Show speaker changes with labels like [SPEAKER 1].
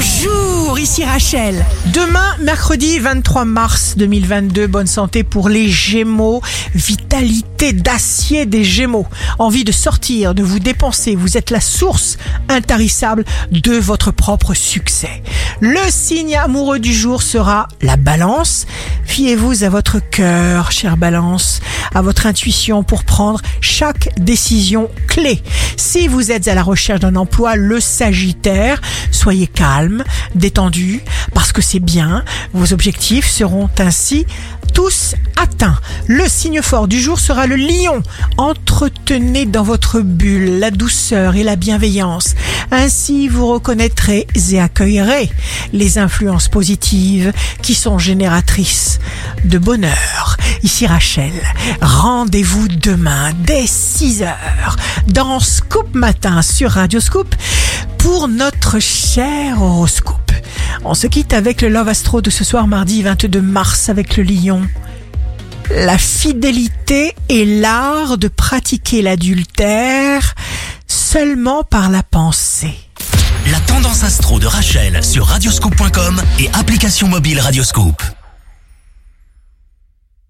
[SPEAKER 1] Bonjour, ici Rachel. Demain, mercredi 23 mars 2022, bonne santé pour les Gémeaux, vitalité d'acier des Gémeaux, envie de sortir, de vous dépenser, vous êtes la source intarissable de votre propre succès. Le signe amoureux du jour sera la balance. Fiez-vous à votre cœur, chère balance, à votre intuition pour prendre chaque décision clé. Si vous êtes à la recherche d'un emploi, le Sagittaire, soyez calme, détendu, parce que c'est bien. Vos objectifs seront ainsi tous atteints. Le signe fort du jour sera le lion. Entretenez dans votre bulle la douceur et la bienveillance. Ainsi, vous reconnaîtrez et accueillerez les influences positives qui sont génératrices de bonheur. Ici Rachel, rendez-vous demain dès 6 heures dans Scoop Matin sur Radio Scoop pour notre cher horoscope. On se quitte avec le Love Astro de ce soir mardi 22 mars avec le lion. La fidélité est l'art de pratiquer l'adultère seulement par la pensée.
[SPEAKER 2] La tendance astro de Rachel sur radioscope.com et application mobile Radioscope.